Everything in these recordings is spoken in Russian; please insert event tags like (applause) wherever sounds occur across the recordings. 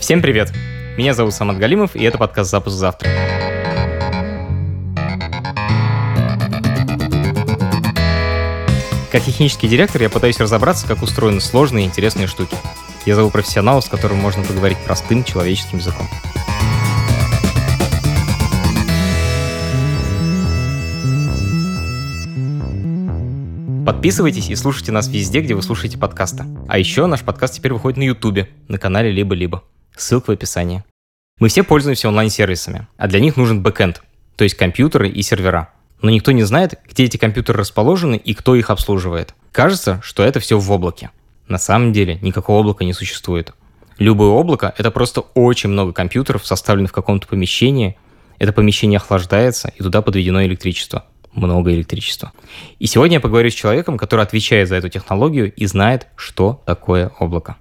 Всем привет! Меня зовут Самат Галимов, и это подкаст «Запуск завтра». Как технический директор я пытаюсь разобраться, как устроены сложные и интересные штуки. Я зову профессионала, с которым можно поговорить простым человеческим языком. Подписывайтесь и слушайте нас везде, где вы слушаете подкасты. А еще наш подкаст теперь выходит на Ютубе, на канале «Либо-либо». Ссылка в описании. Мы все пользуемся онлайн-сервисами, а для них нужен бэкэнд, то есть компьютеры и сервера. Но никто не знает, где эти компьютеры расположены и кто их обслуживает. Кажется, что это все в облаке. На самом деле никакого облака не существует. Любое облако — это просто очень много компьютеров, составленных в каком-то помещении. Это помещение охлаждается, и туда подведено электричество много электричества. И сегодня я поговорю с человеком, который отвечает за эту технологию и знает, что такое облако.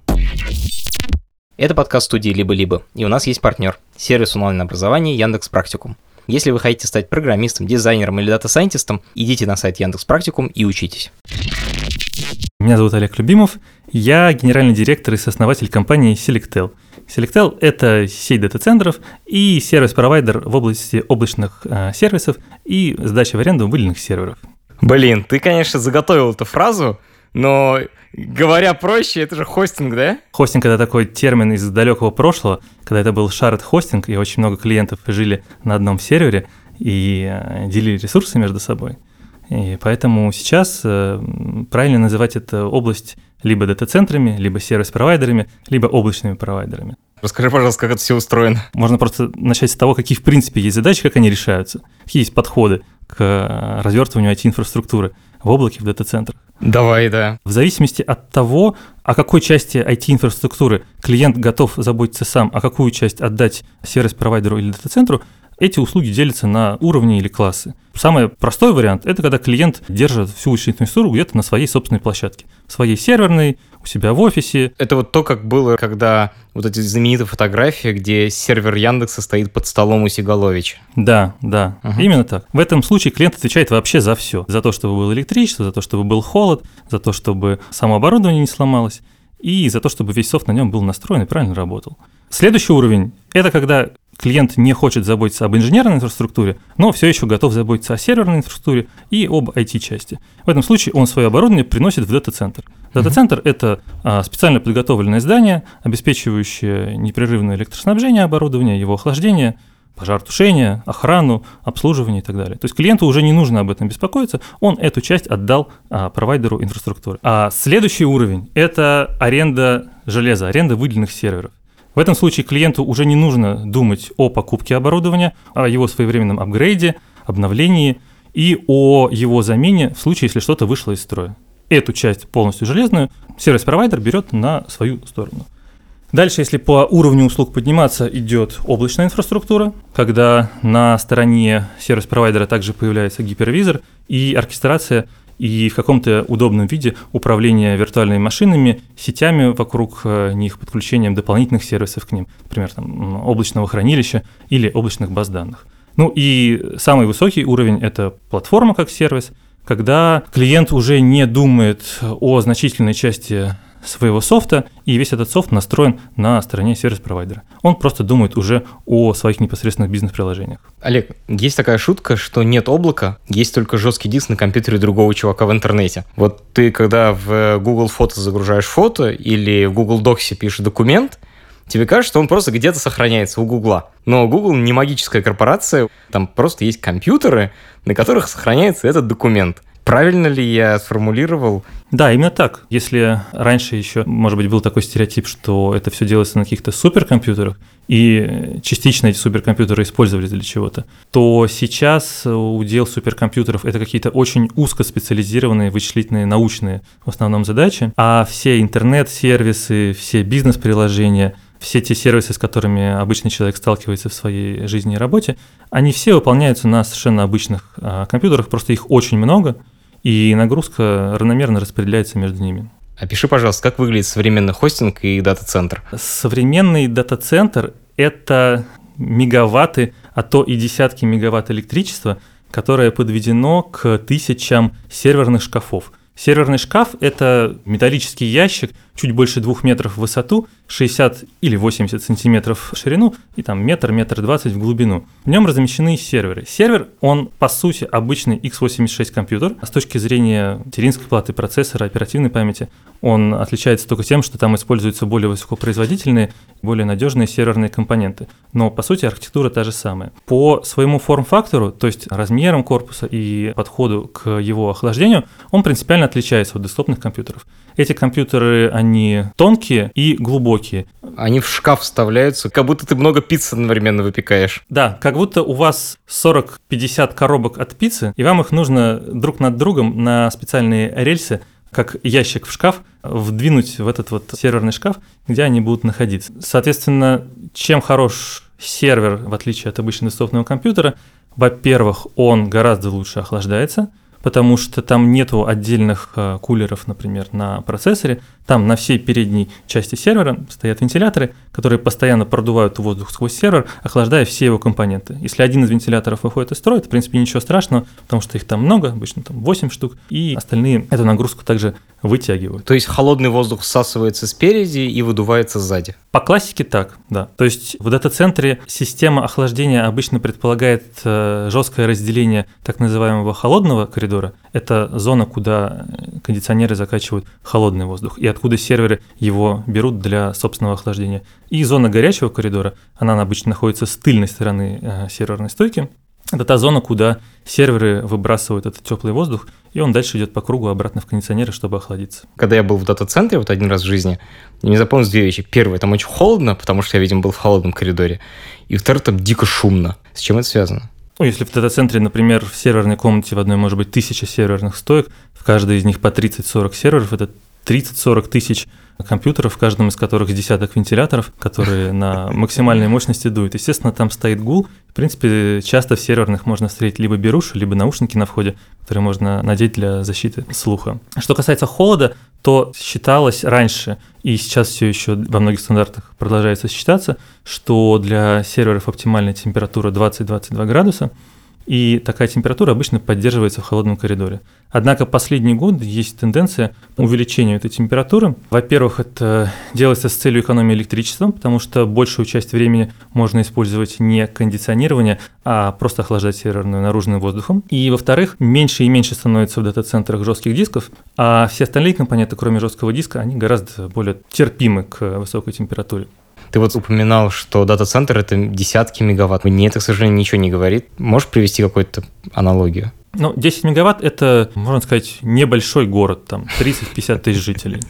Это подкаст студии «Либо-либо», и у нас есть партнер – сервис онлайн-образования Яндекс Практикум. Если вы хотите стать программистом, дизайнером или дата-сайентистом, идите на сайт Яндекс Практикум и учитесь. Меня зовут Олег Любимов, я генеральный директор и сооснователь компании Selectel – Selectel — это сеть дата-центров и сервис-провайдер в области облачных э, сервисов и сдачи в аренду выделенных серверов. Блин, ты, конечно, заготовил эту фразу, но говоря проще, это же хостинг, да? Хостинг — это такой термин из далекого прошлого, когда это был shared хостинг, и очень много клиентов жили на одном сервере и э, делили ресурсы между собой. И поэтому сейчас э, правильно называть это область либо дата-центрами, либо сервис-провайдерами, либо облачными провайдерами. Расскажи, пожалуйста, как это все устроено. Можно просто начать с того, какие в принципе есть задачи, как они решаются, какие есть подходы к э, развертыванию IT-инфраструктуры в облаке, в дата-центрах. Давай, да. В зависимости от того, о какой части IT-инфраструктуры клиент готов заботиться сам, а какую часть отдать сервис-провайдеру или дата-центру, эти услуги делятся на уровни или классы. Самый простой вариант – это когда клиент держит всю вычислительную инфраструктуру где-то на своей собственной площадке, в своей серверной, у себя в офисе. Это вот то, как было, когда вот эти знаменитые фотографии, где сервер Яндекса стоит под столом у Сигаловича. Да, да, угу. именно так. В этом случае клиент отвечает вообще за все. За то, чтобы было электричество, за то, чтобы был холод, за то, чтобы само оборудование не сломалось, и за то, чтобы весь софт на нем был настроен и правильно работал. Следующий уровень – это когда клиент не хочет заботиться об инженерной инфраструктуре, но все еще готов заботиться о серверной инфраструктуре и об IT-части. В этом случае он свое оборудование приносит в дата-центр. Дата-центр это а, специально подготовленное здание, обеспечивающее непрерывное электроснабжение оборудования, его охлаждение, пожаротушение, охрану, обслуживание и так далее. То есть клиенту уже не нужно об этом беспокоиться, он эту часть отдал а, провайдеру инфраструктуры. А следующий уровень – это аренда железа, аренда выделенных серверов. В этом случае клиенту уже не нужно думать о покупке оборудования, о его своевременном апгрейде, обновлении и о его замене в случае, если что-то вышло из строя. Эту часть полностью железную сервис-провайдер берет на свою сторону. Дальше, если по уровню услуг подниматься, идет облачная инфраструктура, когда на стороне сервис-провайдера также появляется гипервизор и оркестрация и в каком-то удобном виде управление виртуальными машинами, сетями вокруг э, них, подключением дополнительных сервисов к ним, например, там, облачного хранилища или облачных баз данных. Ну и самый высокий уровень – это платформа как сервис, когда клиент уже не думает о значительной части своего софта, и весь этот софт настроен на стороне сервис-провайдера. Он просто думает уже о своих непосредственных бизнес-приложениях. Олег, есть такая шутка, что нет облака, есть только жесткий диск на компьютере другого чувака в интернете. Вот ты, когда в Google фото загружаешь фото или в Google Docs пишешь документ, тебе кажется, что он просто где-то сохраняется у Гугла. Но Google не магическая корпорация, там просто есть компьютеры, на которых сохраняется этот документ. Правильно ли я сформулировал? Да, именно так. Если раньше еще, может быть, был такой стереотип, что это все делается на каких-то суперкомпьютерах, и частично эти суперкомпьютеры использовались для чего-то, то сейчас удел суперкомпьютеров это какие-то очень узкоспециализированные вычислительные научные в основном задачи, а все интернет-сервисы, все бизнес-приложения – все те сервисы, с которыми обычный человек сталкивается в своей жизни и работе, они все выполняются на совершенно обычных а, компьютерах, просто их очень много, и нагрузка равномерно распределяется между ними. Опиши, пожалуйста, как выглядит современный хостинг и дата-центр? Современный дата-центр – это мегаватты, а то и десятки мегаватт электричества, которое подведено к тысячам серверных шкафов. Серверный шкаф – это металлический ящик чуть больше двух метров в высоту, 60 или 80 сантиметров в ширину и там метр, метр двадцать в глубину. В нем размещены серверы. Сервер, он по сути обычный x86 компьютер. С точки зрения материнской платы, процессора, оперативной памяти, он отличается только тем, что там используются более высокопроизводительные, более надежные серверные компоненты. Но по сути архитектура та же самая. По своему форм-фактору, то есть размерам корпуса и подходу к его охлаждению, он принципиально отличается от десктопных компьютеров. Эти компьютеры, они тонкие и глубокие. Они в шкаф вставляются, как будто ты много пиццы одновременно выпекаешь. Да, как будто у вас 40-50 коробок от пиццы, и вам их нужно друг над другом на специальные рельсы как ящик в шкаф, вдвинуть в этот вот серверный шкаф, где они будут находиться. Соответственно, чем хорош сервер, в отличие от обычного десктопного компьютера, во-первых, он гораздо лучше охлаждается, потому что там нету отдельных э, кулеров, например, на процессоре. Там на всей передней части сервера стоят вентиляторы, которые постоянно продувают воздух сквозь сервер, охлаждая все его компоненты. Если один из вентиляторов выходит из строя, это, в принципе, ничего страшного, потому что их там много, обычно там 8 штук, и остальные эту нагрузку также вытягивают. То есть холодный воздух всасывается спереди и выдувается сзади? По классике так, да. То есть в дата-центре система охлаждения обычно предполагает э, жесткое разделение так называемого холодного коридора. Это зона, куда кондиционеры закачивают холодный воздух, и откуда серверы его берут для собственного охлаждения. И зона горячего коридора, она обычно находится с тыльной стороны э, серверной стойки, это та зона, куда серверы выбрасывают этот теплый воздух, и он дальше идет по кругу обратно в кондиционеры, чтобы охладиться. Когда я был в дата-центре вот один раз в жизни, мне запомнилось две вещи. Первое, там очень холодно, потому что я, видимо, был в холодном коридоре. И второе, там дико шумно. С чем это связано? Ну, если в дата-центре, например, в серверной комнате в одной может быть тысяча серверных стоек, в каждой из них по 30-40 серверов, это 30-40 тысяч компьютеров, в каждом из которых десяток вентиляторов, которые на максимальной мощности дуют. Естественно, там стоит гул. В принципе, часто в серверных можно встретить либо беруши, либо наушники на входе, которые можно надеть для защиты слуха. Что касается холода, то считалось раньше, и сейчас все еще во многих стандартах продолжается считаться, что для серверов оптимальная температура 20-22 градуса – и такая температура обычно поддерживается в холодном коридоре. Однако последний год есть тенденция к увеличению этой температуры. Во-первых, это делается с целью экономии электричества, потому что большую часть времени можно использовать не кондиционирование, а просто охлаждать серверную наружным воздухом. И во-вторых, меньше и меньше становится в дата-центрах жестких дисков, а все остальные компоненты, кроме жесткого диска, они гораздо более терпимы к высокой температуре. Ты вот упоминал, что дата-центр — это десятки мегаватт. Мне это, к сожалению, ничего не говорит. Можешь привести какую-то аналогию? Ну, 10 мегаватт – это, можно сказать, небольшой город, там, 30-50 тысяч жителей. (laughs)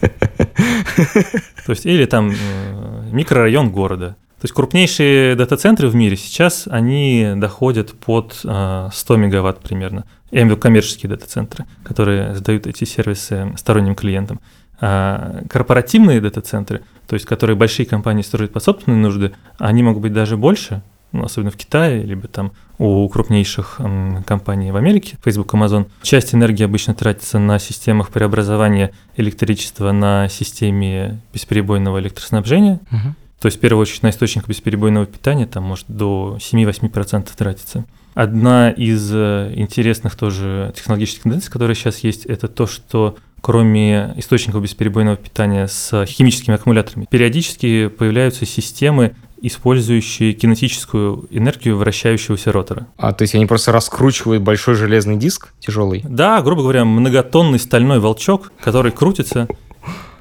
То есть, или там э, микрорайон города. То есть крупнейшие дата-центры в мире сейчас, они доходят под 100 э, мегаватт примерно. Я имею в виду коммерческие дата-центры, которые сдают эти сервисы сторонним клиентам. А корпоративные дата-центры, то есть которые большие компании строят под собственные нужды, они могут быть даже больше, ну, особенно в Китае, либо там у крупнейших м, компаний в Америке, Facebook, Amazon. Часть энергии обычно тратится на системах преобразования электричества на системе бесперебойного электроснабжения. Угу. То есть, в первую очередь, на источник бесперебойного питания там может до 7-8% тратиться. Одна из э, интересных тоже технологических тенденций, которая сейчас есть, это то, что кроме источников бесперебойного питания с химическими аккумуляторами, периодически появляются системы, использующие кинетическую энергию вращающегося ротора. А, то есть они просто раскручивают большой железный диск тяжелый? Да, грубо говоря, многотонный стальной волчок, который крутится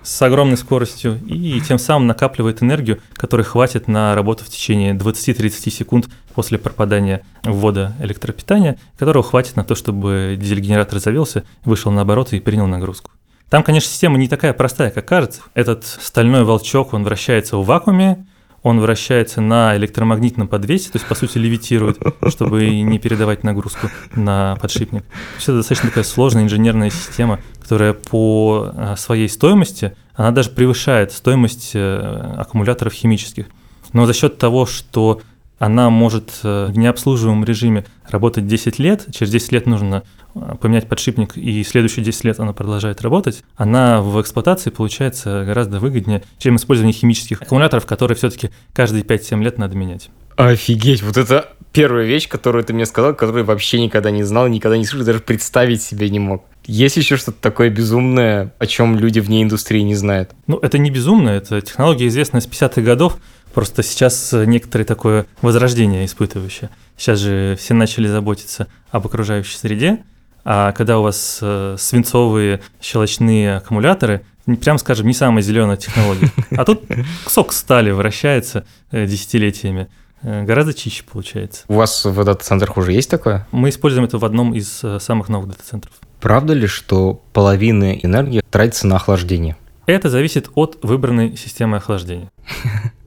с огромной скоростью и тем самым накапливает энергию, которой хватит на работу в течение 20-30 секунд после пропадания ввода электропитания, которого хватит на то, чтобы дизель-генератор завелся, вышел на обороты и принял нагрузку. Там, конечно, система не такая простая, как кажется. Этот стальной волчок, он вращается в вакууме, он вращается на электромагнитном подвесе, то есть, по сути, левитирует, чтобы не передавать нагрузку на подшипник. Есть это достаточно такая сложная инженерная система, которая по а, своей стоимости, она даже превышает стоимость э, аккумуляторов химических. Но за счет того, что она может э, в необслуживаемом режиме работать 10 лет, через 10 лет нужно э, поменять подшипник, и следующие 10 лет она продолжает работать, она в эксплуатации получается гораздо выгоднее, чем использование химических аккумуляторов, которые все-таки каждые 5-7 лет надо менять. Офигеть, вот это первая вещь, которую ты мне сказал, которую вообще никогда не знал, никогда не слышал, даже представить себе не мог. Есть еще что-то такое безумное, о чем люди вне индустрии не знают? Ну, это не безумно, это технология, известная с 50-х годов, просто сейчас некоторые такое возрождение испытывающее. Сейчас же все начали заботиться об окружающей среде, а когда у вас э, свинцовые щелочные аккумуляторы, прям скажем, не самая зеленая технология. А тут сок стали вращается э, десятилетиями. Э, гораздо чище получается. У вас в дата-центрах уже есть такое? Мы используем это в одном из самых новых дата-центров. Правда ли, что половина энергии тратится на охлаждение? Это зависит от выбранной системы охлаждения. (laughs)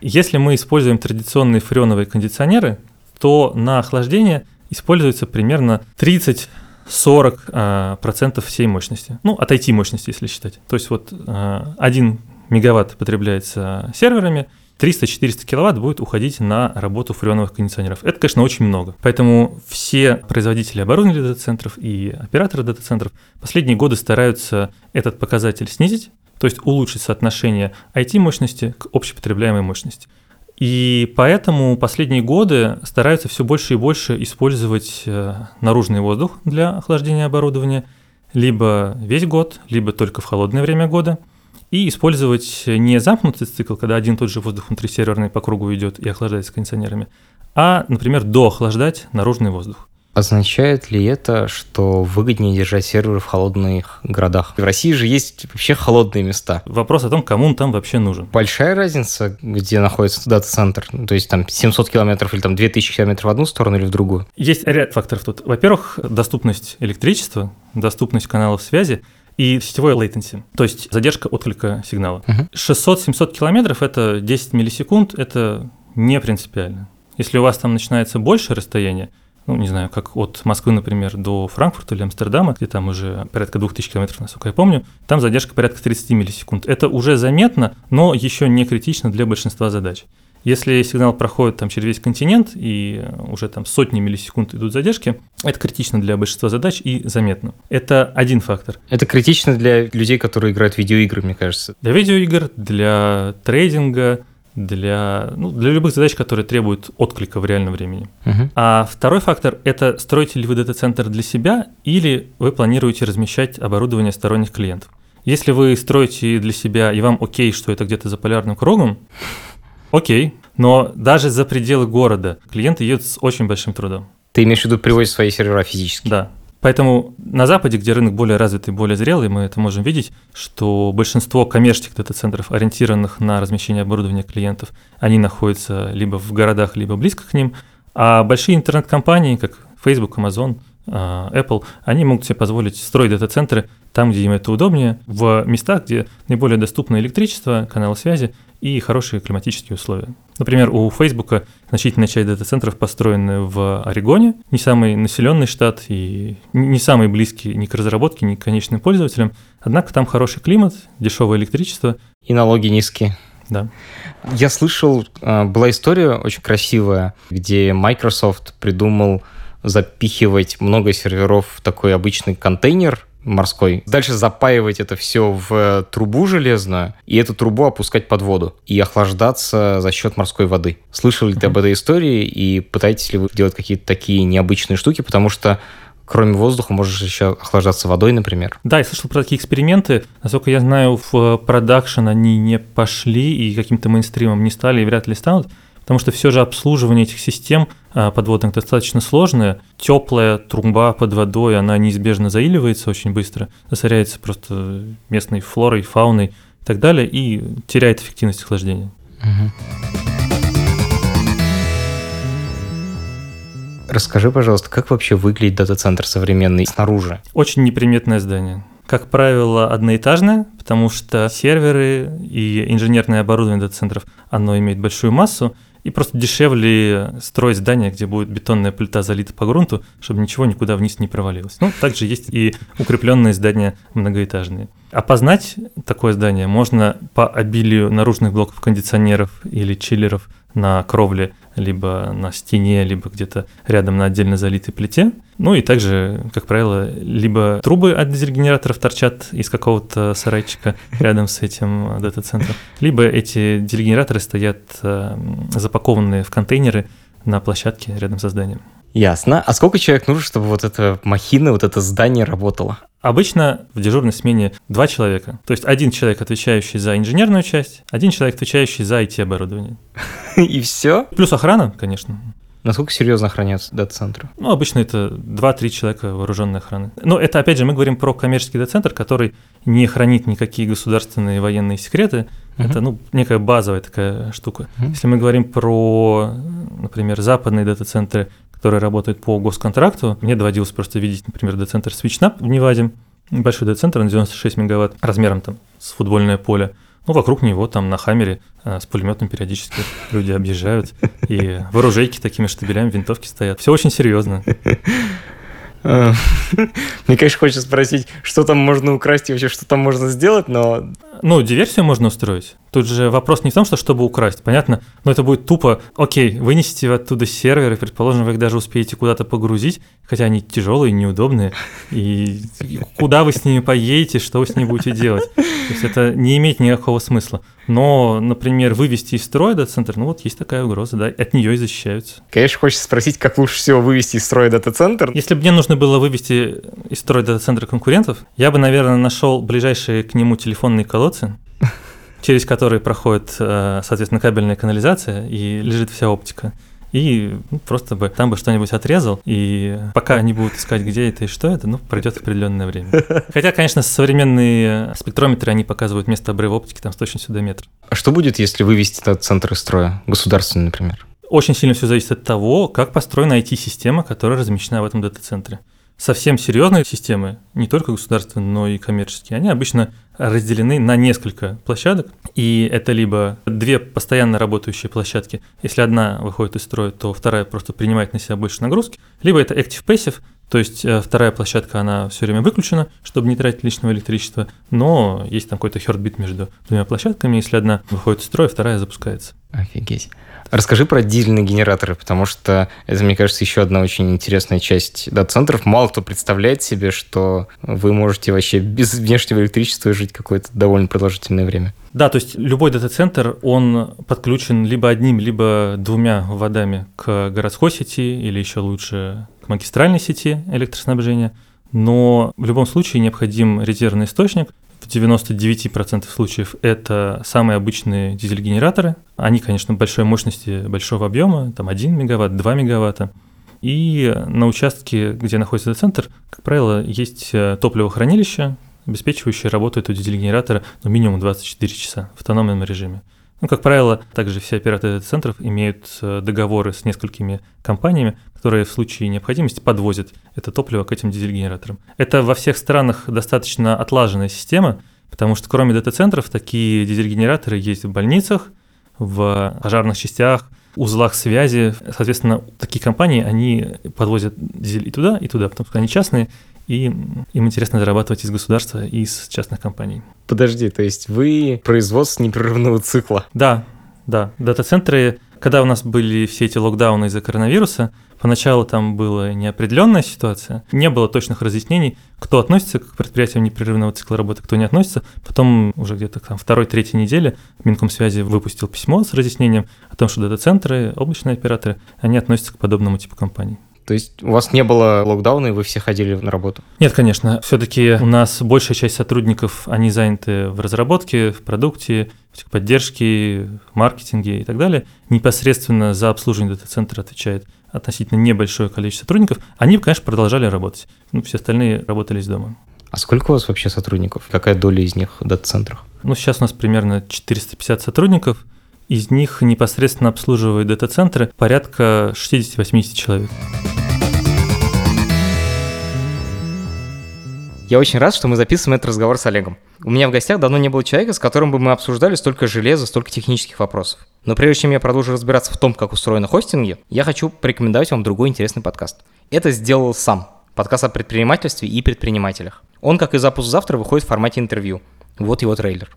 Если мы используем традиционные фреоновые кондиционеры, то на охлаждение используется примерно 30 40% а, всей мощности. Ну, от IT-мощности, если считать. То есть вот 1 а, мегаватт потребляется серверами, 300-400 киловатт будет уходить на работу фреоновых кондиционеров. Это, конечно, очень много. Поэтому все производители оборудования дата-центров и операторы дата-центров последние годы стараются этот показатель снизить, то есть улучшить соотношение IT-мощности к общепотребляемой мощности. И поэтому последние годы стараются все больше и больше использовать э, наружный воздух для охлаждения оборудования, либо весь год, либо только в холодное время года, и использовать не замкнутый цикл, когда один и тот же воздух внутри серверной по кругу идет и охлаждается кондиционерами, а, например, доохлаждать наружный воздух. Означает ли это, что выгоднее держать серверы в холодных городах? В России же есть вообще холодные места. Вопрос о том, кому он там вообще нужен. Большая разница, где находится дата-центр? То есть там 700 километров или там 2000 километров в одну сторону или в другую? Есть ряд факторов тут. Во-первых, доступность электричества, доступность каналов связи и сетевой latency, то есть задержка отклика сигнала. Uh-huh. 600-700 километров – это 10 миллисекунд, это не принципиально. Если у вас там начинается большее расстояние, ну, не знаю, как от Москвы, например, до Франкфурта или Амстердама, где там уже порядка 2000 километров, насколько я помню, там задержка порядка 30 миллисекунд. Это уже заметно, но еще не критично для большинства задач. Если сигнал проходит там через весь континент и уже там сотни миллисекунд идут задержки, это критично для большинства задач и заметно. Это один фактор. Это критично для людей, которые играют в видеоигры, мне кажется. Для видеоигр, для трейдинга, для, ну, для любых задач, которые требуют отклика в реальном времени. Uh-huh. А второй фактор – это строите ли вы дата-центр для себя или вы планируете размещать оборудование сторонних клиентов. Если вы строите для себя и вам окей, что это где-то за полярным кругом, (laughs) окей, но даже за пределы города клиенты едут с очень большим трудом. Ты имеешь в виду привозить свои сервера физически? Да. Поэтому на Западе, где рынок более развитый, более зрелый, мы это можем видеть, что большинство коммерческих дата-центров, ориентированных на размещение оборудования клиентов, они находятся либо в городах, либо близко к ним, а большие интернет-компании, как Facebook, Amazon, Apple, они могут себе позволить строить дата-центры там, где им это удобнее, в местах, где наиболее доступно электричество, каналы связи и хорошие климатические условия. Например, у Facebook значительная часть дата-центров построены в Орегоне, не самый населенный штат и не самый близкий ни к разработке, ни к конечным пользователям. Однако там хороший климат, дешевое электричество. И налоги низкие. Да. Я слышал, а, была история очень красивая, где Microsoft придумал запихивать много серверов в такой обычный контейнер морской. Дальше запаивать это все в трубу железную и эту трубу опускать под воду и охлаждаться за счет морской воды. Слышали ли ты об этой истории и пытаетесь ли вы делать какие-то такие необычные штуки, потому что кроме воздуха можешь еще охлаждаться водой, например. Да, я слышал про такие эксперименты. Насколько я знаю, в продакшн они не пошли и каким-то мейнстримом не стали и вряд ли станут потому что все же обслуживание этих систем а, подводных достаточно сложное. Теплая труба под водой, она неизбежно заиливается очень быстро, засоряется просто местной флорой, фауной и так далее, и теряет эффективность охлаждения. Расскажи, пожалуйста, как вообще выглядит дата-центр современный снаружи? Очень неприметное здание. Как правило, одноэтажное, потому что серверы и инженерное оборудование дата-центров, оно имеет большую массу, и просто дешевле строить здание, где будет бетонная плита залита по грунту, чтобы ничего никуда вниз не провалилось. Ну, также есть и укрепленные здания многоэтажные. Опознать такое здание можно по обилию наружных блоков кондиционеров или чиллеров на кровле либо на стене, либо где-то рядом на отдельно залитой плите. Ну и также, как правило, либо трубы от дизель-генераторов торчат из какого-то сарайчика рядом с этим дата-центром, либо эти дизель-генераторы стоят э, запакованные в контейнеры на площадке рядом со зданием. Ясно. А сколько человек нужно, чтобы вот эта махина, вот это здание работало? Обычно в дежурной смене два человека. То есть один человек, отвечающий за инженерную часть, один человек, отвечающий за IT-оборудование. (laughs) И все? Плюс охрана, конечно. Насколько серьезно охраняются дата-центры? Ну, обычно это 2-3 человека вооруженной охраны. Но это, опять же, мы говорим про коммерческий дата-центр, который не хранит никакие государственные военные секреты. Uh-huh. Это, ну, некая базовая такая штука. Uh-huh. Если мы говорим про, например, западные дата-центры, которые работают по госконтракту, мне доводилось просто видеть, например, дата-центр SwitchNap в Неваде, небольшой дата-центр на 96 мегаватт размером там с футбольное поле. Ну, вокруг него там на Хаммере а, с пулеметом периодически люди объезжают, и вооружейки такими штабелями, винтовки стоят. Все очень серьезно. А, (laughs) мне, конечно, хочется спросить, что там можно украсть и вообще, что там можно сделать, но... Ну, диверсию можно устроить. Тут же вопрос не в том, что чтобы украсть, понятно, но это будет тупо, окей, вынесите оттуда серверы, предположим, вы их даже успеете куда-то погрузить, хотя они тяжелые, неудобные, и (laughs) куда вы с ними поедете, что вы с ними будете делать. То есть это не имеет никакого смысла. Но, например, вывести из строя дата-центр, ну вот есть такая угроза, да, от нее и защищаются. Конечно, хочется спросить, как лучше всего вывести из строя дата-центр. Если бы мне нужно было вывести из строя дата-центра конкурентов, я бы, наверное, нашел ближайшие к нему телефонные колодцы, через которые проходит, э, соответственно, кабельная канализация и лежит вся оптика. И ну, просто бы там бы что-нибудь отрезал, и пока они будут искать, где это и что это, ну, пройдет определенное время. Хотя, конечно, современные спектрометры, они показывают место обрыва оптики там с точностью до метра. А что будет, если вывести этот центр из строя, государственный, например? Очень сильно все зависит от того, как построена IT-система, которая размещена в этом дата-центре совсем серьезные системы, не только государственные, но и коммерческие, они обычно разделены на несколько площадок, и это либо две постоянно работающие площадки, если одна выходит из строя, то вторая просто принимает на себя больше нагрузки, либо это active passive, то есть э, вторая площадка, она все время выключена, чтобы не тратить лишнего электричества, но есть там какой-то хердбит между двумя площадками, если одна выходит из строя, вторая запускается. Офигеть. Расскажи про дизельные генераторы, потому что это, мне кажется, еще одна очень интересная часть дата-центров. Мало кто представляет себе, что вы можете вообще без внешнего электричества жить какое-то довольно продолжительное время. Да, то есть любой дата-центр, он подключен либо одним, либо двумя водами к городской сети или еще лучше к магистральной сети электроснабжения. Но в любом случае необходим резервный источник, в 99% случаев это самые обычные дизель-генераторы. Они, конечно, большой мощности, большого объема, там 1 мегаватт, 2 мегаватта. И на участке, где находится центр, как правило, есть э, топливохранилище, обеспечивающее работу этого дизель-генератора ну, минимум 24 часа в автономном режиме. Ну, как правило, также все операторы центров имеют э, договоры с несколькими компаниями, которые в случае необходимости подвозят это топливо к этим дизель-генераторам. Это во всех странах достаточно отлаженная система, потому что кроме дата-центров такие дизель-генераторы есть в больницах, в пожарных частях, узлах связи. Соответственно, такие компании, они подвозят дизель и туда, и туда, потому что они частные, и им интересно зарабатывать из государства и из частных компаний. Подожди, то есть вы производство непрерывного цикла? Да, да. Дата-центры, когда у нас были все эти локдауны из-за коронавируса, поначалу там была неопределенная ситуация, не было точных разъяснений, кто относится к предприятиям непрерывного цикла работы, кто не относится. Потом уже где-то там второй-третьей неделе Минкомсвязи выпустил письмо с разъяснением о том, что дата-центры, облачные операторы, они относятся к подобному типу компаний. То есть у вас не было локдауна, и вы все ходили на работу? Нет, конечно. Все-таки у нас большая часть сотрудников, они заняты в разработке, в продукте, в поддержке, в маркетинге и так далее. Непосредственно за обслуживание дата-центра отвечает относительно небольшое количество сотрудников. Они, конечно, продолжали работать. Ну, все остальные работали из дома. А сколько у вас вообще сотрудников? Какая доля из них в дата-центрах? Ну, сейчас у нас примерно 450 сотрудников. Из них непосредственно обслуживают дата-центры порядка 60-80 человек. Я очень рад, что мы записываем этот разговор с Олегом. У меня в гостях давно не было человека, с которым бы мы обсуждали столько железа, столько технических вопросов. Но прежде чем я продолжу разбираться в том, как устроено хостинги, я хочу порекомендовать вам другой интересный подкаст. Это сделал сам. Подкаст о предпринимательстве и предпринимателях. Он, как и запуск завтра, выходит в формате интервью. Вот его трейлер.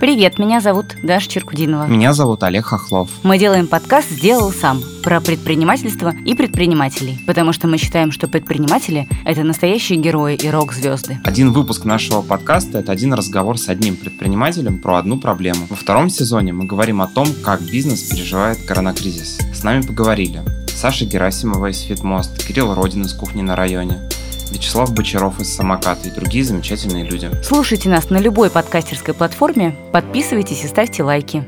Привет, меня зовут Даша Черкудинова. Меня зовут Олег Хохлов. Мы делаем подкаст «Сделал сам» про предпринимательство и предпринимателей, потому что мы считаем, что предприниматели – это настоящие герои и рок-звезды. Один выпуск нашего подкаста – это один разговор с одним предпринимателем про одну проблему. Во втором сезоне мы говорим о том, как бизнес переживает коронакризис. С нами поговорили Саша Герасимова из Фитмост, Кирилл Родин из Кухни на районе, Вячеслав Бочаров из Самоката и другие замечательные люди. Слушайте нас на любой подкастерской платформе, подписывайтесь и ставьте лайки.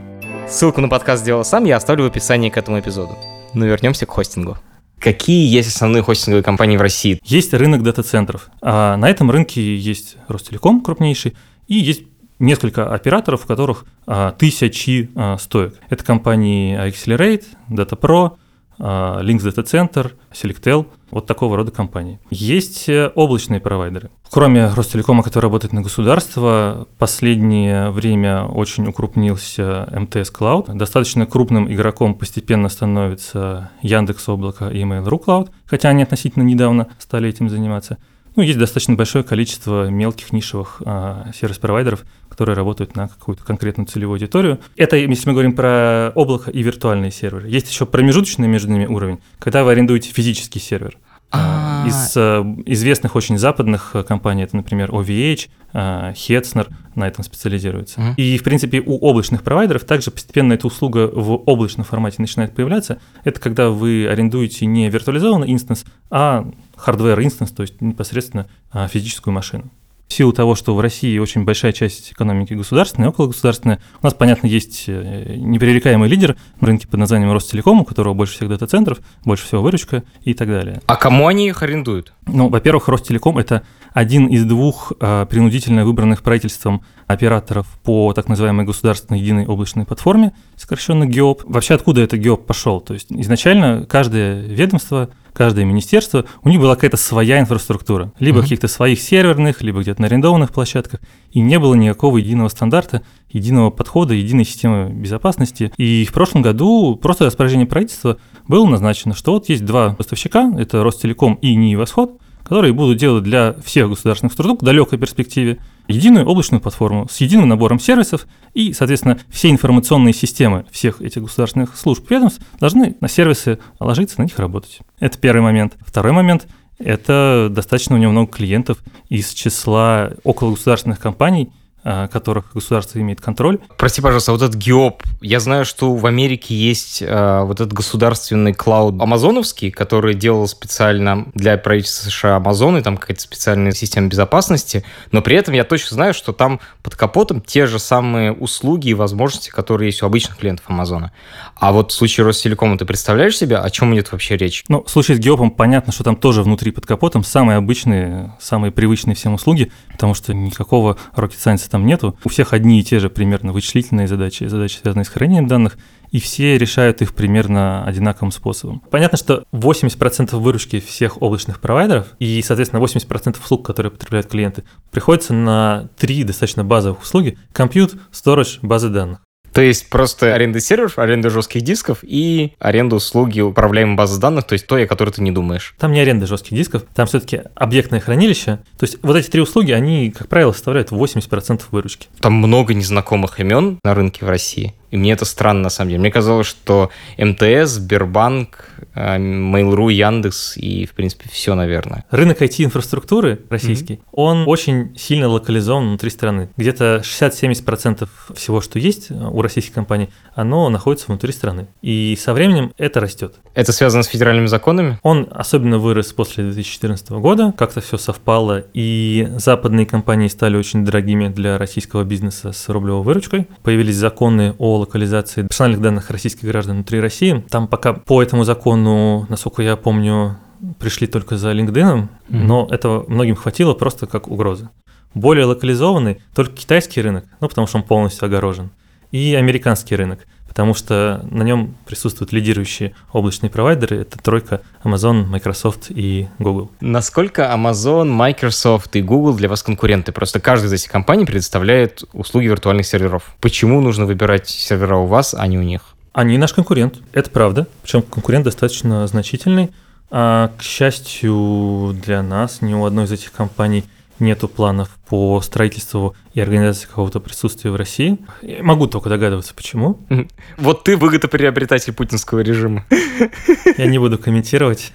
Ссылку на подкаст сделал сам я оставлю в описании к этому эпизоду. Но вернемся к хостингу. Какие есть основные хостинговые компании в России? Есть рынок дата-центров. А на этом рынке есть Ростелеком крупнейший, и есть несколько операторов, у которых а, тысячи а, стоек. Это компании Accelerate, DataPro, а, Links Data Center, Selectel, вот такого рода компании. Есть э, облачные провайдеры. Кроме Ростелекома, который работает на государство, последнее время очень укрупнился МТС Cloud. Достаточно крупным игроком постепенно становится Яндекс Облако и Mail.ru Cloud, хотя они относительно недавно стали этим заниматься. Ну, есть достаточно большое количество мелких нишевых а, сервис-провайдеров, которые работают на какую-то конкретную целевую аудиторию. Это если мы говорим про облако и виртуальные серверы. Есть еще промежуточный между ними уровень, когда вы арендуете физический сервер. А, из э, известных очень западных э, компаний, это, например, OVH, э, Hetzner на этом специализируется. Mm-hmm. И, в принципе, у облачных провайдеров также постепенно эта услуга в облачном формате начинает появляться. Это когда вы арендуете не виртуализованный instance, а hardware instance, то есть непосредственно физическую машину в силу того, что в России очень большая часть экономики государственная, окологосударственная, у нас, понятно, есть э, непререкаемый лидер на рынке под названием Ростелеком, у которого больше всех дата-центров, больше всего выручка и так далее. А кому они их арендуют? Ну, во-первых, Ростелеком – это один из двух э, принудительно выбранных правительством операторов по так называемой государственной единой облачной платформе, сокращенно ГЕОП. Вообще, откуда это ГЕОП пошел? То есть изначально каждое ведомство – каждое министерство, у них была какая-то своя инфраструктура, либо uh-huh. каких-то своих серверных, либо где-то на арендованных площадках, и не было никакого единого стандарта, единого подхода, единой системы безопасности. И в прошлом году просто распоряжение правительства было назначено, что вот есть два поставщика, это Ростелеком и НИИ «Восход», которые будут делать для всех государственных структур в далекой перспективе единую облачную платформу с единым набором сервисов, и, соответственно, все информационные системы всех этих государственных служб ведомств должны на сервисы ложиться, на них работать. Это первый момент. Второй момент – это достаточно у него много клиентов из числа около государственных компаний – которых государство имеет контроль. Прости, пожалуйста, вот этот ГИОП, я знаю, что в Америке есть э, вот этот государственный клауд амазоновский, который делал специально для правительства США Амазоны, там какая-то специальная система безопасности, но при этом я точно знаю, что там под капотом те же самые услуги и возможности, которые есть у обычных клиентов Амазона. А вот в случае Ростелекома ты представляешь себе, о чем идет вообще речь? Ну, в случае с ГИОПом понятно, что там тоже внутри под капотом самые обычные, самые привычные всем услуги, потому что никакого rocket science там нету. У всех одни и те же примерно вычислительные задачи, задачи, связанные с хранением данных, и все решают их примерно одинаковым способом. Понятно, что 80% выручки всех облачных провайдеров и, соответственно, 80% услуг, которые потребляют клиенты, приходится на три достаточно базовых услуги – compute, storage, базы данных. То есть просто аренда серверов, аренда жестких дисков и аренда услуги управляемой базы данных, то есть то, о которой ты не думаешь. Там не аренда жестких дисков, там все-таки объектное хранилище. То есть вот эти три услуги, они, как правило, составляют 80% выручки. Там много незнакомых имен на рынке в России. И мне это странно, на самом деле. Мне казалось, что МТС, Сбербанк, э, Mail.ru, Яндекс и, в принципе, все, наверное. Рынок IT-инфраструктуры российский, mm-hmm. он очень сильно локализован внутри страны. Где-то 60-70% всего, что есть у российских компаний, оно находится внутри страны. И со временем это растет. Это связано с федеральными законами? Он особенно вырос после 2014 года. Как-то все совпало, и западные компании стали очень дорогими для российского бизнеса с рублевой выручкой. Появились законы о локализации персональных данных российских граждан внутри России. Там пока по этому закону, насколько я помню, пришли только за LinkedIn, mm-hmm. но этого многим хватило просто как угрозы. Более локализованный только китайский рынок, ну потому что он полностью огорожен, и американский рынок потому что на нем присутствуют лидирующие облачные провайдеры. Это тройка Amazon, Microsoft и Google. Насколько Amazon, Microsoft и Google для вас конкуренты? Просто каждая из этих компаний предоставляет услуги виртуальных серверов. Почему нужно выбирать сервера у вас, а не у них? Они наш конкурент, это правда. Причем конкурент достаточно значительный. А, к счастью для нас, ни у одной из этих компаний – нету планов по строительству и организации какого-то присутствия в России. Я могу только догадываться, почему. (laughs) Вот ты выгодоприобретатель путинского режима. (laughs) Я не буду комментировать.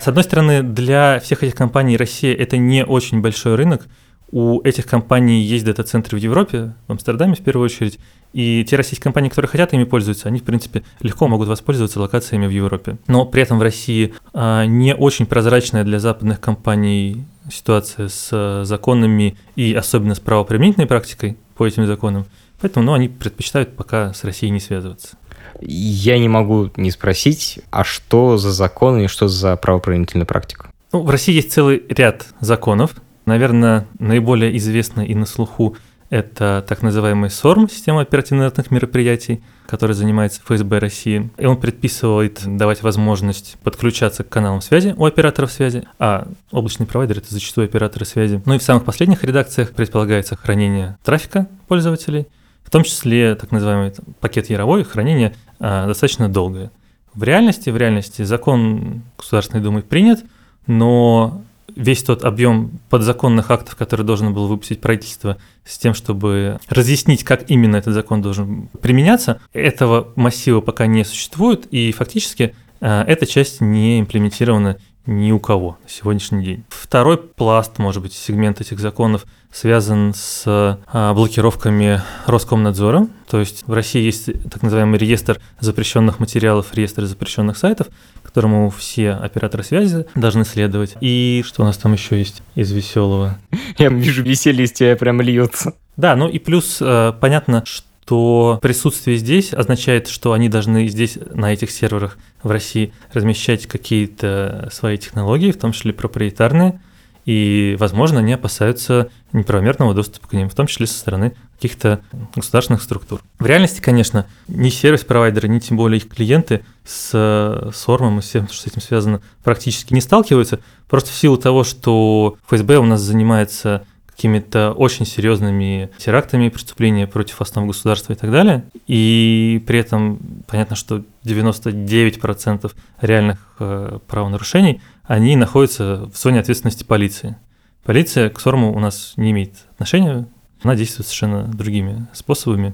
С одной стороны, для всех этих компаний Россия это не очень большой рынок. У этих компаний есть дата-центры в Европе, в Амстердаме в первую очередь, и те российские компании, которые хотят ими пользоваться, они, в принципе, легко могут воспользоваться локациями в Европе. Но при этом в России а, не очень прозрачная для западных компаний ситуация с а, законами и особенно с правоприменительной практикой по этим законам. Поэтому ну, они предпочитают пока с Россией не связываться. Я не могу не спросить, а что за законы и что за правоприменительная практика? Ну, в России есть целый ряд законов. Наверное, наиболее известный и на слуху это так называемый СОРМ, система оперативных мероприятий, который занимается ФСБ России. И он предписывает давать возможность подключаться к каналам связи у операторов связи, а облачный провайдер — это зачастую операторы связи. Ну и в самых последних редакциях предполагается хранение трафика пользователей, в том числе так называемый пакет Яровой, хранение а, достаточно долгое. В реальности, в реальности закон Государственной Думы принят, но весь тот объем подзаконных актов, который должно было выпустить правительство с тем, чтобы разъяснить, как именно этот закон должен применяться, этого массива пока не существует, и фактически э, эта часть не имплементирована ни у кого на сегодняшний день. Второй пласт, может быть, сегмент этих законов связан с а, блокировками Роскомнадзора. То есть в России есть так называемый реестр запрещенных материалов, реестр запрещенных сайтов, которому все операторы связи должны следовать. И что у нас там еще есть из веселого? (laughs) Я вижу веселье из тебя прям льется. Да, ну и плюс э, понятно, что присутствие здесь означает, что они должны здесь, на этих серверах в России, размещать какие-то свои технологии, в том числе проприетарные, и, возможно, они опасаются неправомерного доступа к ним, в том числе со стороны каких-то государственных структур. В реальности, конечно, ни сервис-провайдеры, ни тем более их клиенты с сормом и всем, что с этим связано, практически не сталкиваются, просто в силу того, что ФСБ у нас занимается какими-то очень серьезными терактами, преступления против основ государства и так далее. И при этом понятно, что 99% реальных э, правонарушений, они находятся в зоне ответственности полиции. Полиция к СОРМу у нас не имеет отношения, она действует совершенно другими способами.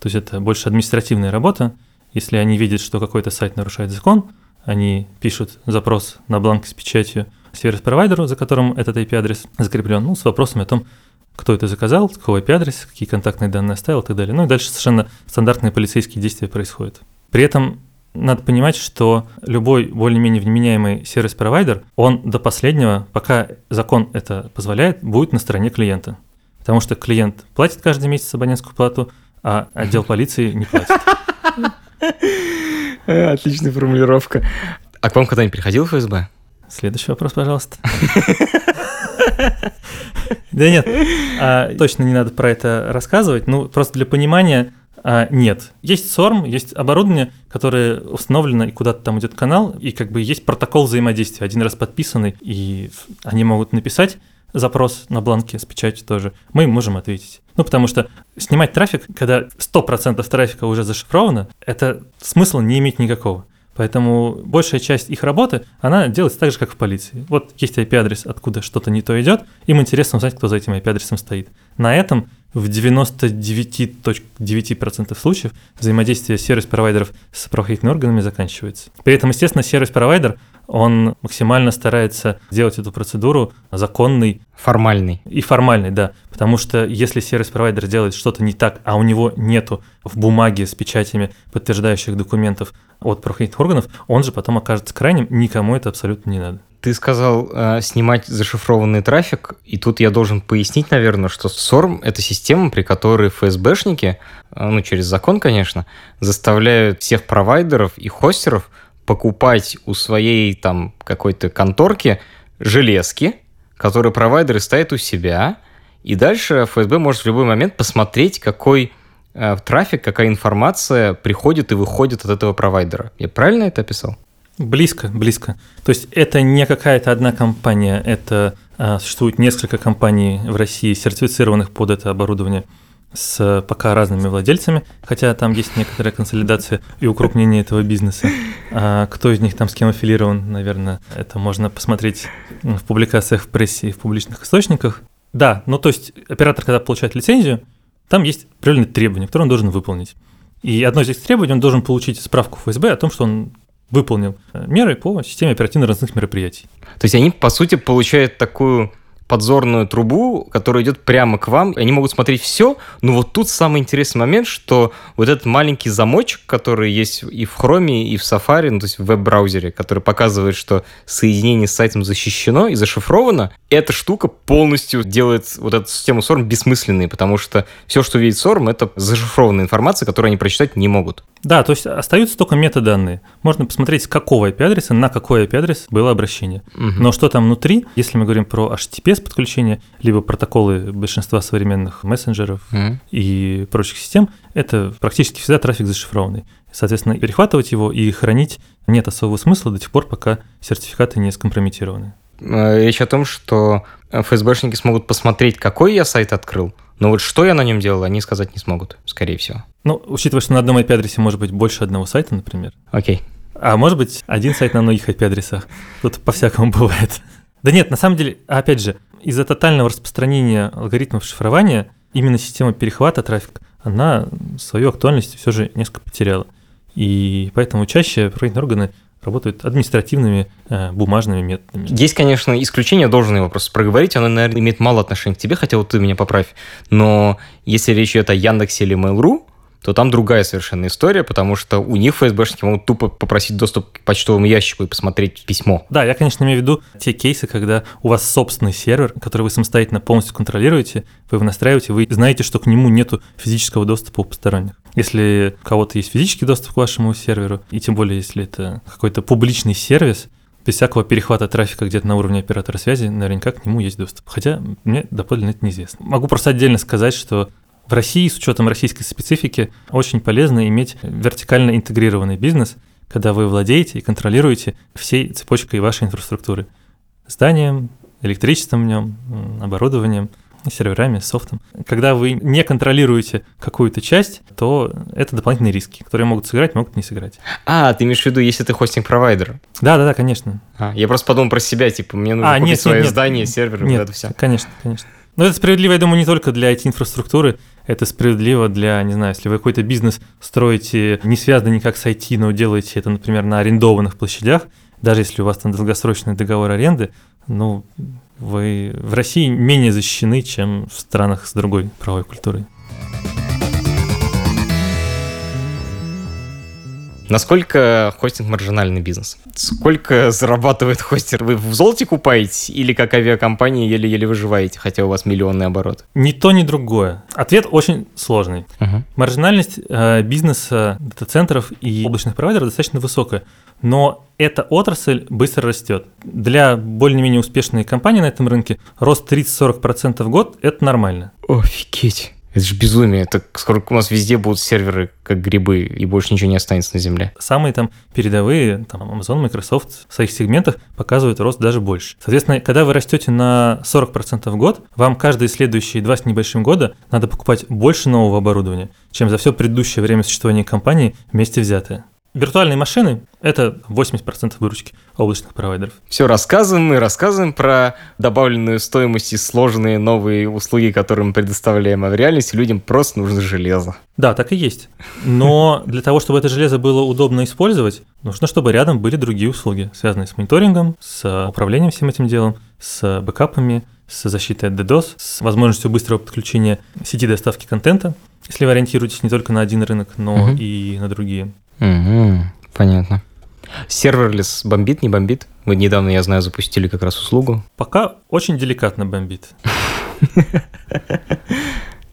То есть это больше административная работа. Если они видят, что какой-то сайт нарушает закон, они пишут запрос на бланк с печатью сервис-провайдеру, за которым этот IP-адрес закреплен, ну, с вопросами о том, кто это заказал, какой IP-адрес, какие контактные данные оставил и так далее. Ну и дальше совершенно стандартные полицейские действия происходят. При этом надо понимать, что любой более-менее вменяемый сервис-провайдер, он до последнего, пока закон это позволяет, будет на стороне клиента. Потому что клиент платит каждый месяц абонентскую плату, а отдел полиции не платит. (laughs) Отличная формулировка. А к вам когда-нибудь приходил ФСБ? Следующий вопрос, пожалуйста. Да нет, а, точно не надо про это рассказывать. Ну, просто для понимания а, нет. Есть SORM, есть оборудование, которое установлено, и куда-то там идет канал, и как бы есть протокол взаимодействия, один раз подписанный, и они могут написать запрос на бланке с печатью тоже, мы можем ответить. Ну, потому что снимать трафик, когда 100% трафика уже зашифровано, это смысла не имеет никакого. Поэтому большая часть их работы, она делается так же, как в полиции. Вот есть IP-адрес, откуда что-то не то идет, им интересно узнать, кто за этим IP-адресом стоит. На этом в 99.9% случаев взаимодействие сервис-провайдеров с правоохранительными органами заканчивается. При этом, естественно, сервис-провайдер, он максимально старается сделать эту процедуру законной. Формальной. И формальной, да. Потому что если сервис-провайдер делает что-то не так, а у него нету в бумаге с печатями подтверждающих документов от правоохранительных органов, он же потом окажется крайним, никому это абсолютно не надо. Ты сказал э, снимать зашифрованный трафик, и тут я должен пояснить, наверное, что SORM — это система, при которой ФСБшники, э, ну, через закон, конечно, заставляют всех провайдеров и хостеров покупать у своей там какой-то конторки железки, которые провайдеры ставят у себя, и дальше ФСБ может в любой момент посмотреть, какой э, трафик, какая информация приходит и выходит от этого провайдера. Я правильно это описал? Близко, близко. То есть это не какая-то одна компания, это а, существует несколько компаний в России, сертифицированных под это оборудование с пока разными владельцами, хотя там есть некоторая консолидация и укрупнение этого бизнеса. А кто из них там с кем аффилирован, наверное, это можно посмотреть в публикациях в прессе и в публичных источниках. Да, ну то есть оператор, когда получает лицензию, там есть определенные требования, которые он должен выполнить. И одно из этих требований, он должен получить справку ФСБ о том, что он выполнил э, меры по системе оперативно-розыскных мероприятий. То есть они, по сути, получают такую подзорную трубу, которая идет прямо к вам. Они могут смотреть все, но вот тут самый интересный момент, что вот этот маленький замочек, который есть и в Chrome, и в Safari, ну, то есть в веб-браузере, который показывает, что соединение с сайтом защищено и зашифровано, эта штука полностью делает вот эту систему SORM бессмысленной, потому что все, что видит SORM, это зашифрованная информация, которую они прочитать не могут. Да, то есть остаются только метаданные. Можно посмотреть, с какого IP-адреса на какой IP-адрес было обращение. Мгм. Но что там внутри, если мы говорим про HTTPS подключение, либо протоколы большинства современных мессенджеров Мгм. и прочих систем, это практически всегда трафик зашифрованный. Соответственно, перехватывать его и хранить нет особого смысла до тех пор, пока сертификаты не скомпрометированы. Э, Речь о том, что ФСБшники смогут посмотреть, какой я сайт открыл, но вот что я на нем делал, они сказать не смогут, скорее всего. Ну, учитывая, что на одном IP-адресе может быть больше одного сайта, например, Окей. а может быть один сайт на многих IP-адресах. Тут по-всякому (laughs) бывает. Да нет, на самом деле, опять же, из-за тотального распространения алгоритмов шифрования именно система перехвата трафика, она свою актуальность все же несколько потеряла. И поэтому чаще правоохранительные органы работают административными э, бумажными методами. Есть, конечно, исключение, должен его просто проговорить, оно, наверное, имеет мало отношения к тебе, хотя вот ты меня поправь. Но если речь идет о Яндексе или Mail.ru, то там другая совершенно история, потому что у них ФСБшники могут тупо попросить доступ к почтовому ящику и посмотреть письмо. Да, я, конечно, имею в виду те кейсы, когда у вас собственный сервер, который вы самостоятельно полностью контролируете, вы его настраиваете, вы знаете, что к нему нету физического доступа у посторонних. Если у кого-то есть физический доступ к вашему серверу, и тем более, если это какой-то публичный сервис, без всякого перехвата трафика где-то на уровне оператора связи, наверняка к нему есть доступ. Хотя мне доподлинно это неизвестно. Могу просто отдельно сказать, что в России, с учетом российской специфики, очень полезно иметь вертикально интегрированный бизнес, когда вы владеете и контролируете всей цепочкой вашей инфраструктуры. Зданием, электричеством в нем, оборудованием, серверами, софтом. Когда вы не контролируете какую-то часть, то это дополнительные риски, которые могут сыграть, могут не сыграть. А, ты имеешь в виду, если ты хостинг-провайдер? Да-да-да, конечно. А, я просто подумал про себя, типа, мне нужно А, купить нет, свое нет, нет. здание, сервер, Нет, вот это все. конечно, конечно. Но это справедливо, я думаю, не только для IT-инфраструктуры, это справедливо для, не знаю, если вы какой-то бизнес строите, не связанный никак с IT, но делаете это, например, на арендованных площадях, даже если у вас там долгосрочный договор аренды, ну, вы в России менее защищены, чем в странах с другой правовой культурой. Насколько хостинг маржинальный бизнес? Сколько зарабатывает хостер? Вы в золоте купаете или как авиакомпания еле-еле выживаете, хотя у вас миллионный оборот? Ни то, ни другое. Ответ очень сложный. Мгм. Маржинальность э, бизнеса дата-центров и облачных провайдеров достаточно высокая, но эта отрасль быстро растет. Для более-менее успешной компании на этом рынке рост 30-40% в год – это нормально. Офигеть. Это же безумие. Это скоро у нас везде будут серверы как грибы, и больше ничего не останется на земле. Самые там передовые, там Amazon, Microsoft в своих сегментах показывают рост даже больше. Соответственно, когда вы растете на 40% в год, вам каждые следующие два с небольшим года надо покупать больше нового оборудования, чем за все предыдущее время существования компании вместе взятое. Виртуальные машины – это 80% выручки облачных провайдеров. Все рассказываем мы, рассказываем про добавленную стоимость и сложные новые услуги, которые мы предоставляем, а в реальности людям просто нужно железо. Да, так и есть. Но для того, чтобы это железо было удобно использовать, нужно, чтобы рядом были другие услуги, связанные с мониторингом, с управлением всем этим делом, с бэкапами, с защитой от DDoS, с возможностью быстрого подключения сети доставки контента, если вы ориентируетесь не только на один рынок, но Мгм. и на другие. Угу, понятно. Serverless бомбит, не бомбит? Вы недавно, я знаю, запустили как раз услугу. Пока очень деликатно бомбит.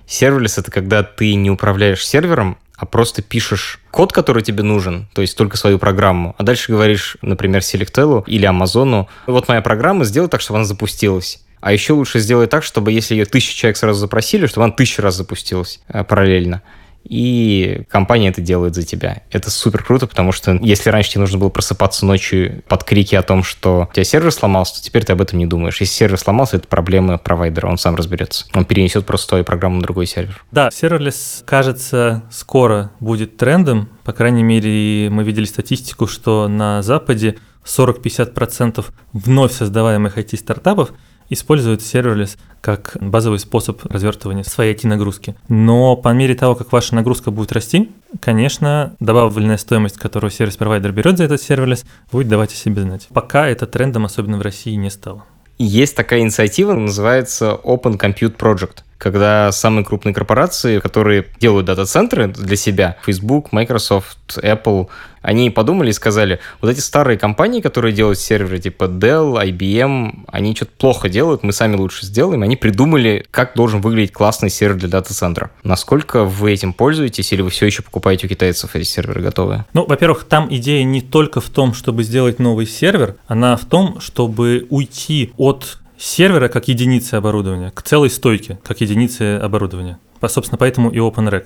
Serverless — это когда ты не управляешь сервером, а просто пишешь код, который тебе нужен, то есть только свою программу, а дальше говоришь, например, Selectel или Амазону, вот моя программа, сделай так, чтобы она запустилась. А еще лучше сделать так, чтобы если ее тысяча человек сразу запросили, чтобы она тысячу раз запустилась э, параллельно. И компания это делает за тебя. Это супер круто, потому что если раньше тебе нужно было просыпаться ночью под крики о том, что у тебя сервер сломался, то теперь ты об этом не думаешь. Если сервер сломался, это проблема провайдера, он сам разберется. Он перенесет просто твою программу на другой сервер. Да, serverless, кажется, скоро будет трендом. По крайней мере, мы видели статистику, что на Западе 40-50% вновь создаваемых IT-стартапов используют serverless как базовый способ развертывания своей IT-нагрузки. Но по мере того, как ваша нагрузка будет расти, конечно, добавленная стоимость, которую сервис-провайдер берет за этот serverless, будет давать о себе знать. Пока это трендом, особенно в России, не стало. Есть такая инициатива, называется Open Compute Project когда самые крупные корпорации, которые делают дата-центры для себя, Facebook, Microsoft, Apple, они подумали и сказали, вот эти старые компании, которые делают серверы типа Dell, IBM, они что-то плохо делают, мы сами лучше сделаем. Они придумали, как должен выглядеть классный сервер для дата-центра. Насколько вы этим пользуетесь или вы все еще покупаете у китайцев эти серверы готовые? Ну, во-первых, там идея не только в том, чтобы сделать новый сервер, она в том, чтобы уйти от сервера как единицы оборудования к целой стойке как единицы оборудования. Собственно, поэтому и OpenRack.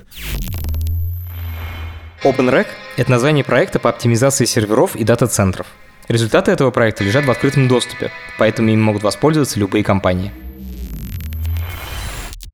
OpenRack — это название проекта по оптимизации серверов и дата-центров. Результаты этого проекта лежат в открытом доступе, поэтому им могут воспользоваться любые компании.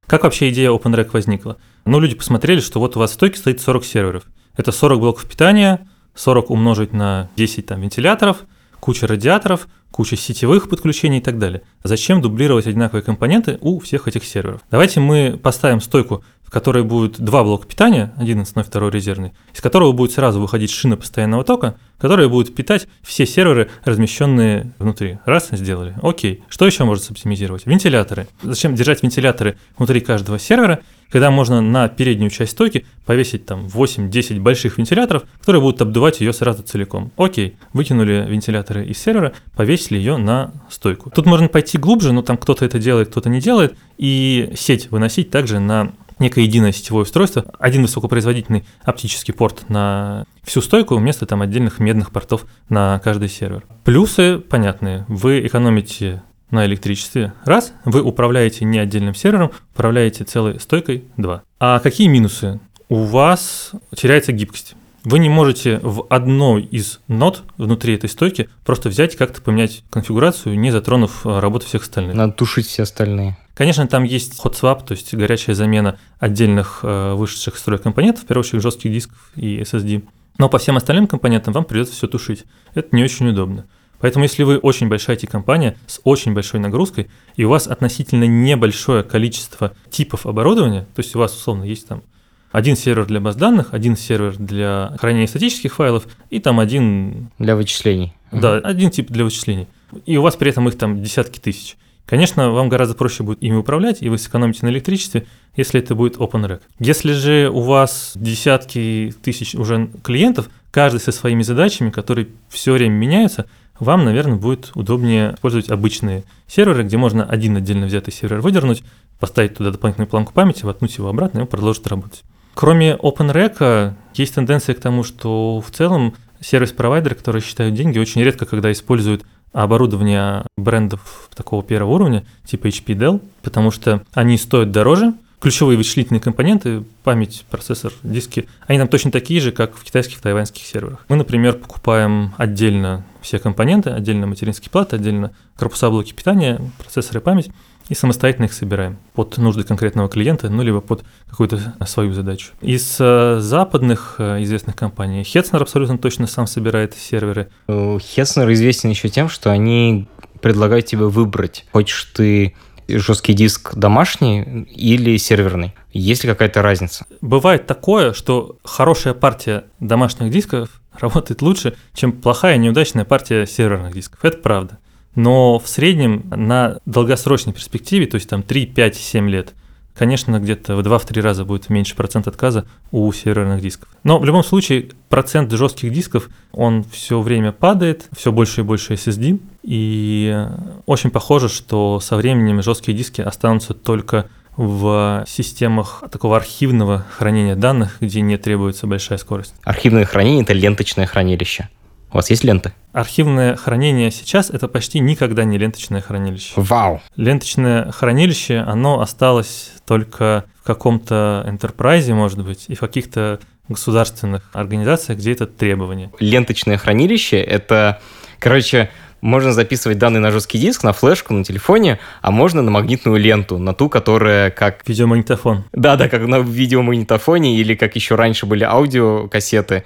Как вообще идея OpenRack возникла? Ну, люди посмотрели, что вот у вас в стойке стоит 40 серверов. Это 40 блоков питания, 40 умножить на 10 там, вентиляторов, куча радиаторов, куча сетевых подключений и так далее. Зачем дублировать одинаковые компоненты у всех этих серверов? Давайте мы поставим стойку, в которой будет два блока питания, один основной, второй резервный, из которого будет сразу выходить шина постоянного тока, которая будет питать все серверы, размещенные внутри. Раз, сделали. Окей. Что еще может оптимизировать? Вентиляторы. Зачем держать вентиляторы внутри каждого сервера, когда можно на переднюю часть стойки повесить там 8-10 больших вентиляторов, которые будут обдувать ее сразу целиком. Окей, выкинули вентиляторы из сервера, повесили ее на стойку. Тут можно пойти глубже, но там кто-то это делает, кто-то не делает, и сеть выносить также на некое единое сетевое устройство, один высокопроизводительный оптический порт на всю стойку вместо там отдельных медных портов на каждый сервер. Плюсы понятные. Вы экономите на электричестве. Раз, вы управляете не отдельным сервером, управляете целой стойкой. Два. А какие минусы? У вас теряется гибкость. Вы не можете в одной из нод внутри этой стойки просто взять и как-то поменять конфигурацию, не затронув э, работу всех остальных. Надо тушить все остальные. Конечно, там есть hot swap, то есть горячая замена отдельных э, вышедших из компонентов, в первую очередь жестких дисков и SSD. Но по всем остальным компонентам вам придется все тушить. Это не очень удобно. Поэтому если вы очень большая IT-компания с очень большой нагрузкой, и у вас относительно небольшое количество типов оборудования, то есть у вас условно есть там один сервер для баз данных, один сервер для хранения статических файлов и там один... Для вычислений. Да, один тип для вычислений. И у вас при этом их там десятки тысяч. Конечно, вам гораздо проще будет ими управлять, и вы сэкономите на электричестве, если это будет OpenRack. Если же у вас десятки тысяч уже клиентов, каждый со своими задачами, которые все время меняются, вам, наверное, будет удобнее использовать обычные серверы, где можно один отдельно взятый сервер выдернуть, поставить туда дополнительную планку памяти, воткнуть его обратно, и он продолжит работать. Кроме OpenRack, есть тенденция к тому, что в целом сервис-провайдеры, которые считают деньги, очень редко, когда используют оборудование брендов такого первого уровня, типа HP Dell, потому что они стоят дороже, ключевые вычислительные компоненты, память, процессор, диски, они там точно такие же, как в китайских, тайваньских серверах. Мы, например, покупаем отдельно все компоненты, отдельно материнские платы, отдельно корпуса блоки питания, процессоры, память, и самостоятельно их собираем под нужды конкретного клиента, ну, либо под какую-то свою задачу. Из э, западных э, известных компаний Hetzner абсолютно точно сам собирает серверы. Hetzner известен еще тем, что они предлагают тебе выбрать, хочешь ты жесткий диск домашний или серверный? Есть ли какая-то разница? Бывает такое, что хорошая партия домашних дисков (laughs) работает лучше, чем плохая неудачная партия серверных дисков. Это правда. Но в среднем на долгосрочной перспективе, то есть там 3, 5, 7 лет, конечно, где-то в 2-3 раза будет меньше процент отказа у серверных дисков. Но в любом случае процент жестких дисков, он все время падает, все больше и больше SSD, и очень похоже, что со временем жесткие диски останутся только в системах такого архивного хранения данных, где не требуется большая скорость. Архивное хранение – это ленточное хранилище. У вас есть ленты? Архивное хранение сейчас это почти никогда не ленточное хранилище. Вау! Ленточное хранилище, оно осталось только в каком-то enterprise, может быть, и в каких-то государственных организациях, где это требование. Ленточное хранилище — это, короче, можно записывать данные на жесткий диск, на флешку, на телефоне, а можно на магнитную ленту, на ту, которая как... Видеомагнитофон. Да-да, как на видеомагнитофоне или как еще раньше были аудиокассеты.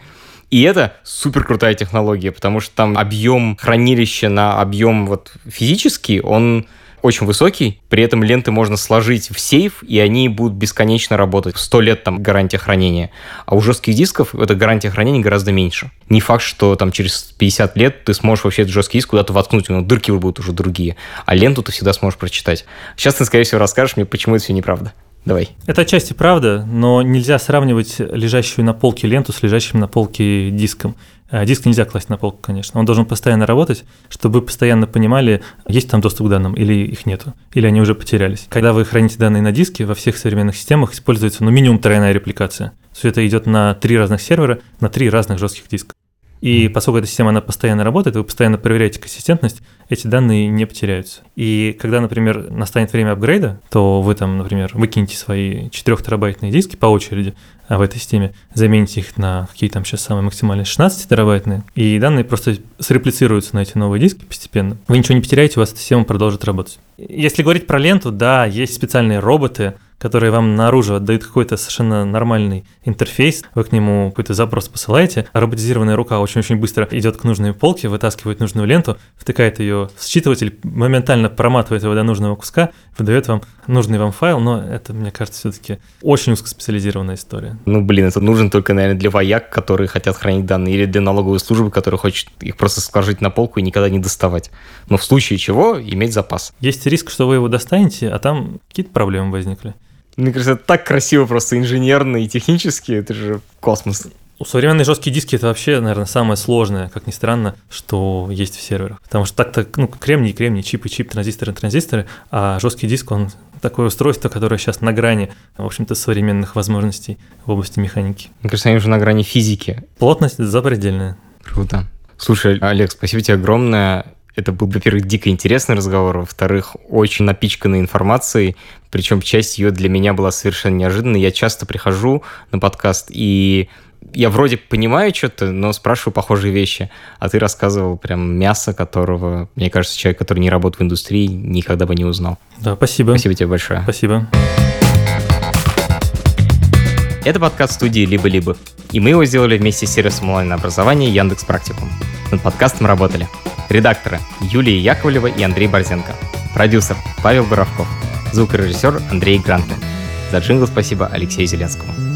И это супер крутая технология, потому что там объем хранилища на объем вот физический, он очень высокий, при этом ленты можно сложить в сейф, и они будут бесконечно работать. 100 лет там гарантия хранения. А у жестких дисков эта гарантия хранения гораздо меньше. Не факт, что там через 50 лет ты сможешь вообще этот жесткий диск куда-то воткнуть, но дырки будут уже другие. А ленту ты всегда сможешь прочитать. Сейчас ты, скорее всего, расскажешь мне, почему это все неправда. Давай. Это отчасти правда, но нельзя сравнивать лежащую на полке ленту с лежащим на полке диском. А диск нельзя класть на полку, конечно. Он должен постоянно работать, чтобы вы постоянно понимали, есть там доступ к данным или их нету, или они уже потерялись. Когда вы храните данные на диске, во всех современных системах используется ну, минимум тройная репликация. Все это идет на три разных сервера, на три разных жестких диска. И поскольку эта система, она постоянно работает, вы постоянно проверяете консистентность, эти данные не потеряются. И когда, например, настанет время апгрейда, то вы там, например, выкинете свои 4 терабайтные диски по очереди а в этой системе, замените их на какие там сейчас самые максимальные 16 терабайтные, и данные просто среплицируются на эти новые диски постепенно. Вы ничего не потеряете, у вас эта система продолжит работать. Если говорить про ленту, да, есть специальные роботы, которые вам наружу отдают какой-то совершенно нормальный интерфейс, вы к нему какой-то запрос посылаете, а роботизированная рука очень-очень быстро идет к нужной полке, вытаскивает нужную ленту, втыкает ее в считыватель, моментально проматывает его до нужного куска, выдает вам нужный вам файл, но это, мне кажется, все-таки очень узкоспециализированная история. Ну, блин, это нужен только, наверное, для вояк, которые хотят хранить данные, или для налоговой службы, которые хочет их просто сложить на полку и никогда не доставать. Но в случае чего иметь запас. Есть риск, что вы его достанете, а там какие-то проблемы возникли. Мне кажется, это так красиво просто инженерно и технически, это же космос. У современные жесткие диски это вообще, наверное, самое сложное, как ни странно, что есть в серверах. Потому что так-то, ну, кремний, кремний, чип и чип, транзисторы, транзисторы, а жесткий диск, он такое устройство, которое сейчас на грани, в общем-то, современных возможностей в области механики. Мне кажется, они уже на грани физики. Плотность запредельная. Круто. Слушай, Олег, спасибо тебе огромное. Это был, во-первых, дико интересный разговор, во-вторых, очень напичканный информацией, причем часть ее для меня была совершенно неожиданной. Я часто прихожу на подкаст, и я вроде понимаю что-то, но спрашиваю похожие вещи. А ты рассказывал прям мясо, которого, мне кажется, человек, который не работает в индустрии, никогда бы не узнал. Да, спасибо. Спасибо тебе большое. Спасибо. Это подкаст студии «Либо-либо», и мы его сделали вместе с сервисом онлайн-образования Яндекс Практикум. Над подкастом работали редакторы Юлия Яковлева и Андрей Борзенко, продюсер Павел Боровков, звукорежиссер Андрей Грантлин. За джингл спасибо Алексею Зеленскому.